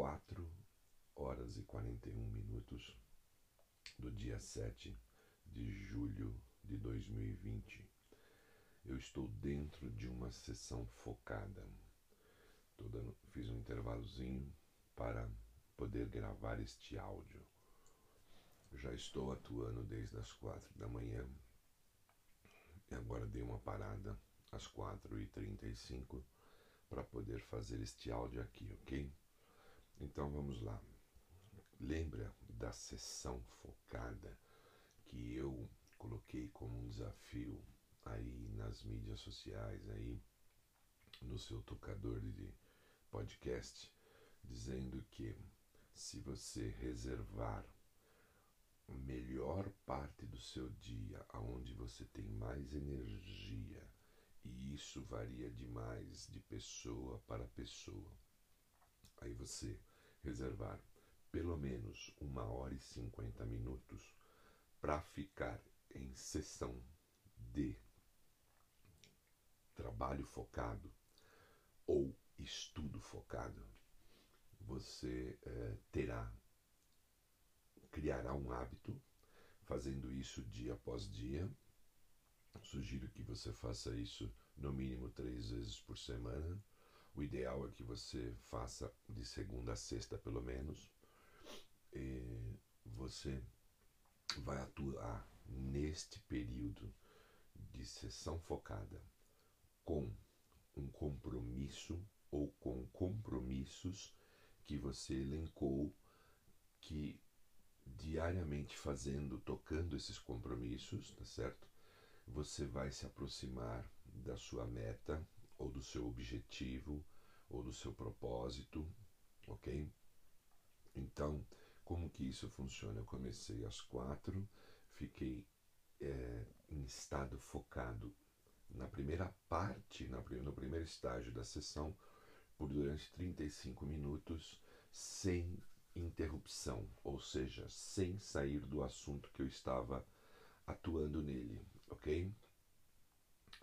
4 horas e 41 minutos do dia 7 de julho de 2020. Eu estou dentro de uma sessão focada. Dando, fiz um intervalozinho para poder gravar este áudio. Já estou atuando desde as quatro da manhã e agora dei uma parada às quatro e trinta e cinco para poder fazer este áudio aqui, ok? Então vamos lá. Lembra da sessão focada que eu coloquei como um desafio aí nas mídias sociais, aí no seu tocador de podcast, dizendo que se você reservar a melhor parte do seu dia, aonde você tem mais energia, e isso varia demais de pessoa para pessoa. Aí você reservar pelo menos uma hora e cinquenta minutos para ficar em sessão de trabalho focado ou estudo focado, você é, terá, criará um hábito, fazendo isso dia após dia. Sugiro que você faça isso no mínimo três vezes por semana. O ideal é que você faça de segunda a sexta, pelo menos. E você vai atuar neste período de sessão focada com um compromisso ou com compromissos que você elencou que diariamente fazendo, tocando esses compromissos, tá certo? Você vai se aproximar da sua meta ou do seu objetivo ou do seu propósito, ok? Então, como que isso funciona? Eu comecei às quatro, fiquei é, em estado focado na primeira parte, na, no primeiro estágio da sessão, por durante 35 minutos, sem interrupção, ou seja, sem sair do assunto que eu estava atuando nele, ok?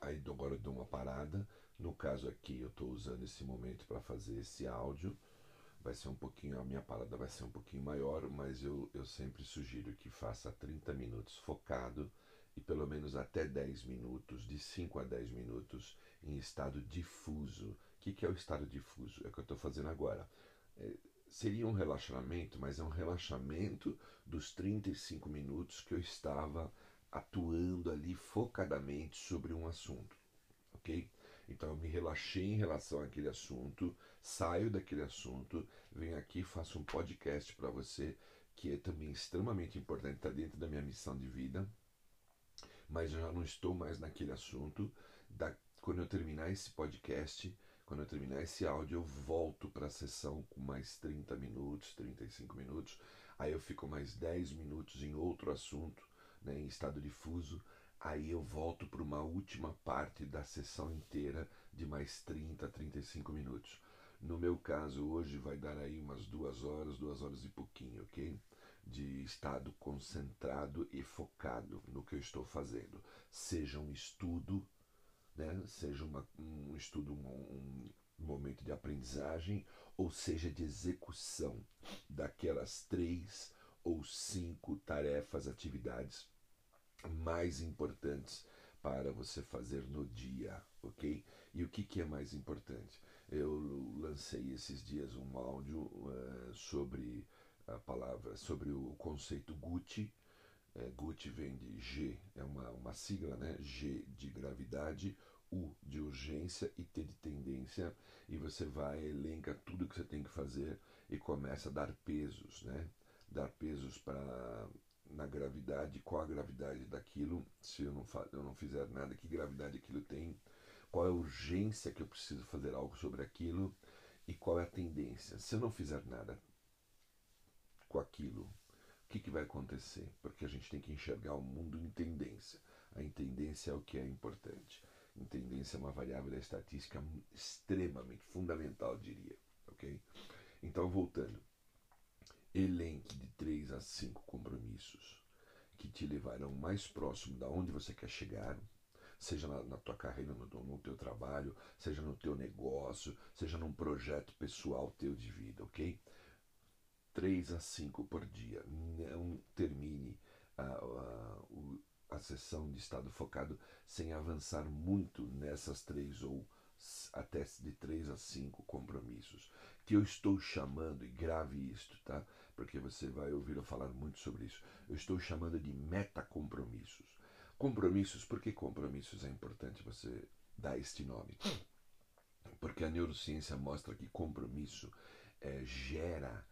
Aí agora eu dou uma parada. No caso aqui, eu estou usando esse momento para fazer esse áudio. Vai ser um pouquinho, a minha parada vai ser um pouquinho maior, mas eu, eu sempre sugiro que faça 30 minutos focado e pelo menos até 10 minutos, de 5 a 10 minutos, em estado difuso. O que, que é o estado difuso? É o que eu estou fazendo agora. É, seria um relaxamento, mas é um relaxamento dos 35 minutos que eu estava atuando ali focadamente sobre um assunto, ok? Então eu me relaxei em relação àquele assunto, saio daquele assunto, venho aqui faço um podcast para você que é também extremamente importante, está dentro da minha missão de vida, mas eu já não estou mais naquele assunto. Da, quando eu terminar esse podcast, quando eu terminar esse áudio, eu volto para a sessão com mais 30 minutos, 35 minutos. Aí eu fico mais 10 minutos em outro assunto, né, em estado difuso. Aí eu volto para uma última parte da sessão inteira de mais 30, 35 minutos. No meu caso, hoje vai dar aí umas duas horas, duas horas e pouquinho, ok? de estado concentrado e focado no que eu estou fazendo. Seja um estudo, né? seja uma, um estudo, um, um momento de aprendizagem, ou seja de execução daquelas três ou cinco tarefas, atividades mais importantes para você fazer no dia, ok? E o que, que é mais importante? Eu lancei esses dias um áudio uh, sobre a palavra sobre o conceito Gucci. É, Gucci vem de G, é uma, uma sigla, né? G de gravidade, U de urgência e T de tendência. E você vai, elenca tudo que você tem que fazer e começa a dar pesos, né? Dar pesos para na gravidade, qual a gravidade daquilo, se eu não, eu não fizer nada, que gravidade aquilo tem, qual é a urgência que eu preciso fazer algo sobre aquilo e qual é a tendência. Se eu não fizer nada, com aquilo, o que, que vai acontecer? Porque a gente tem que enxergar o mundo em tendência. A tendência é o que é importante. A tendência é uma variável da estatística extremamente fundamental, diria. Ok? Então, voltando. Elenque de três a cinco compromissos que te levarão mais próximo da onde você quer chegar, seja na, na tua carreira, no, no teu trabalho, seja no teu negócio, seja num projeto pessoal teu de vida, ok? 3 a 5 por dia. Não termine a, a, a sessão de estado focado sem avançar muito nessas três ou até de três a cinco compromissos, que eu estou chamando, e grave isto, tá? Porque você vai ouvir eu falar muito sobre isso. Eu estou chamando de metacompromissos. Compromissos, por que compromissos é importante você dar este nome? Porque a neurociência mostra que compromisso é, gera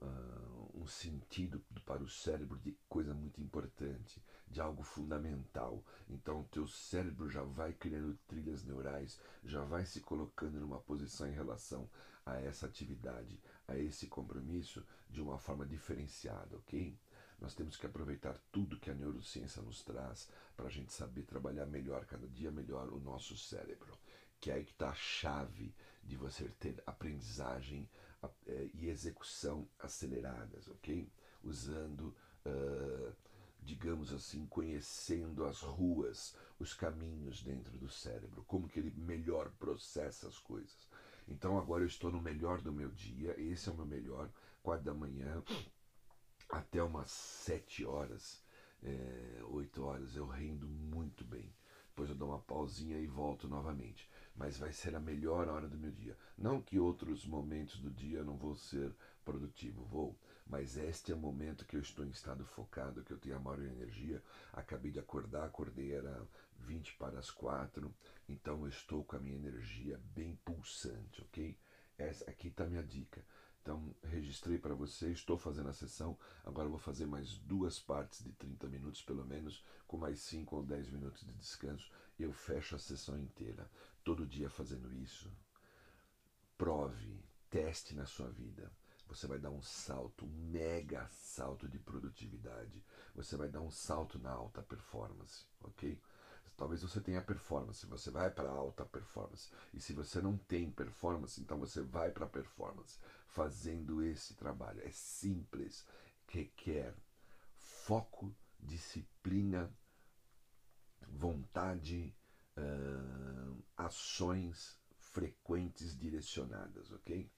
uh, um sentido para o cérebro de coisa muito importante, de algo fundamental. Então, o teu cérebro já vai criando trilhas neurais, já vai se colocando numa posição em relação a essa atividade, a esse compromisso, de uma forma diferenciada, ok? Nós temos que aproveitar tudo que a neurociência nos traz para a gente saber trabalhar melhor, cada dia melhor, o nosso cérebro. Que é aí que está a chave de você ter aprendizagem e execução aceleradas, ok? Usando, uh, digamos assim, conhecendo as ruas, os caminhos dentro do cérebro, como que ele melhor processa as coisas. Então agora eu estou no melhor do meu dia, esse é o meu melhor, quatro da manhã até umas sete horas, é, oito horas, eu rendo muito bem. Depois eu dou uma pausinha e volto novamente mas vai ser a melhor hora do meu dia. Não que outros momentos do dia não vou ser produtivo, vou, mas este é o momento que eu estou em estado focado, que eu tenho a maior energia. Acabei de acordar, acordei era 20 para as 4, então eu estou com a minha energia bem pulsante, ok? Essa aqui está a minha dica. Então, registrei para você, estou fazendo a sessão. Agora vou fazer mais duas partes de 30 minutos, pelo menos, com mais 5 ou 10 minutos de descanso. Eu fecho a sessão inteira todo dia fazendo isso. Prove, teste na sua vida. Você vai dar um salto, um mega salto de produtividade. Você vai dar um salto na alta performance, ok? Talvez você tenha performance, você vai para alta performance. E se você não tem performance, então você vai para performance fazendo esse trabalho. É simples, requer foco, disciplina, vontade, uh, ações frequentes direcionadas, ok?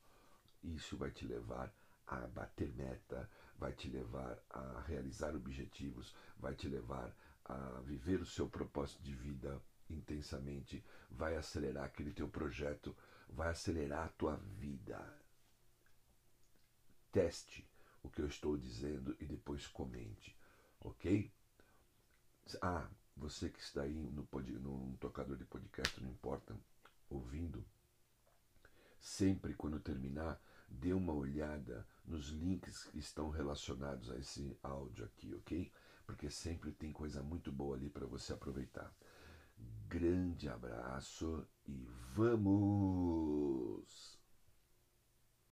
Isso vai te levar a bater meta, vai te levar a realizar objetivos, vai te levar a viver o seu propósito de vida intensamente, vai acelerar aquele teu projeto, vai acelerar a tua vida. Teste o que eu estou dizendo e depois comente, ok? Ah, você que está aí no, pod, tocador de podcast, não importa, ouvindo, sempre quando terminar, dê uma olhada nos links que estão relacionados a esse áudio aqui, ok? Porque sempre tem coisa muito boa ali para você aproveitar. Grande abraço e vamos!